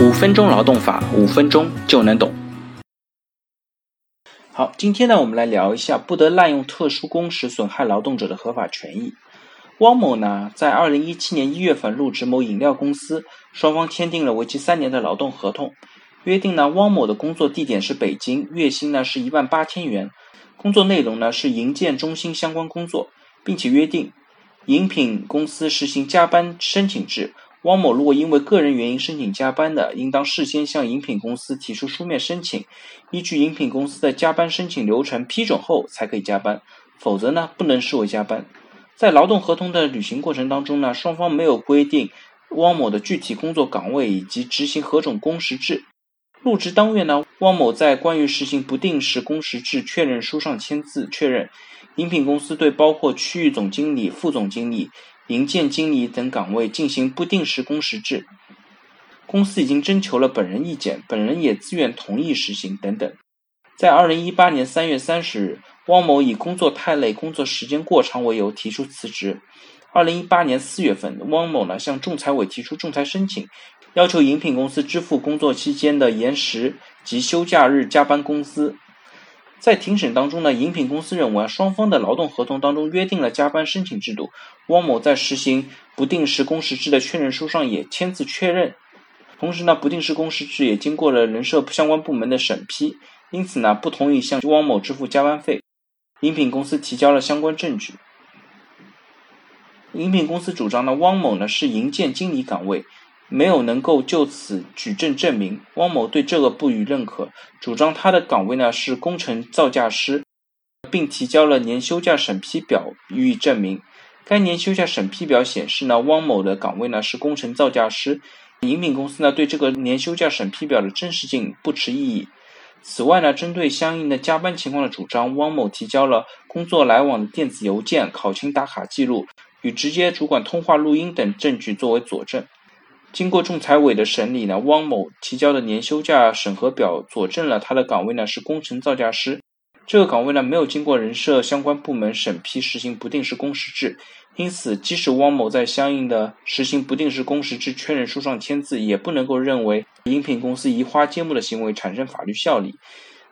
五分钟劳动法，五分钟就能懂。好，今天呢，我们来聊一下不得滥用特殊工时损害劳动者的合法权益。汪某呢，在二零一七年一月份入职某饮料公司，双方签订了为期三年的劳动合同。约定呢，汪某的工作地点是北京，月薪呢是一万八千元，工作内容呢是营建中心相关工作，并且约定饮品公司实行加班申请制。汪某如果因为个人原因申请加班的，应当事先向饮品公司提出书面申请，依据饮品公司的加班申请流程批准后才可以加班，否则呢不能视为加班。在劳动合同的履行过程当中呢，双方没有规定汪某的具体工作岗位以及执行何种工时制。入职当月呢，汪某在关于实行不定时工时制确认书上签字确认，饮品公司对包括区域总经理、副总经理。营建经理等岗位进行不定时工时制，公司已经征求了本人意见，本人也自愿同意实行等等。在二零一八年三月三十日，汪某以工作太累、工作时间过长为由提出辞职。二零一八年四月份，汪某呢向仲裁委提出仲裁申请，要求饮品公司支付工作期间的延时及休假日加班工资。在庭审当中呢，饮品公司认为双方的劳动合同当中约定了加班申请制度，汪某在实行不定时工时制的确认书上也签字确认，同时呢，不定时工时制也经过了人社相关部门的审批，因此呢，不同意向汪某支付加班费。饮品公司提交了相关证据。饮品公司主张呢，汪某呢是营建经理岗位。没有能够就此举证证明，汪某对这个不予认可，主张他的岗位呢是工程造价师，并提交了年休假审批表予以证明。该年休假审批表显示呢，汪某的岗位呢是工程造价师。饮品公司呢对这个年休假审批表的真实性不持异议。此外呢，针对相应的加班情况的主张，汪某提交了工作来往的电子邮件、考勤打卡记录与直接主管通话录音等证据作为佐证。经过仲裁委的审理呢，汪某提交的年休假审核表佐证了他的岗位呢是工程造价师，这个岗位呢没有经过人社相关部门审批实行不定时工时制，因此即使汪某在相应的实行不定时工时制确认书上签字，也不能够认为饮品公司移花接木的行为产生法律效力。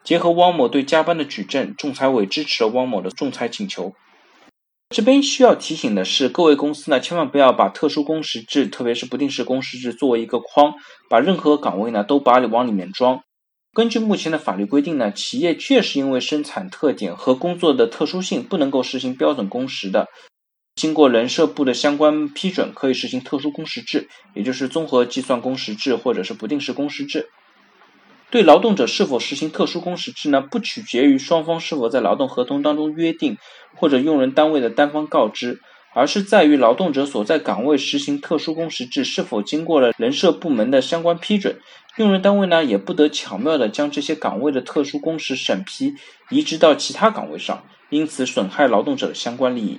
结合汪某对加班的举证，仲裁委支持了汪某的仲裁请求。这边需要提醒的是，各位公司呢，千万不要把特殊工时制，特别是不定时工时制作为一个框，把任何岗位呢都把你往里面装。根据目前的法律规定呢，企业确实因为生产特点和工作的特殊性，不能够实行标准工时的。经过人社部的相关批准，可以实行特殊工时制，也就是综合计算工时制或者是不定时工时制。对劳动者是否实行特殊工时制呢？不取决于双方是否在劳动合同当中约定，或者用人单位的单方告知，而是在于劳动者所在岗位实行特殊工时制是否经过了人社部门的相关批准。用人单位呢，也不得巧妙的将这些岗位的特殊工时审批移植到其他岗位上，因此损害劳动者的相关利益。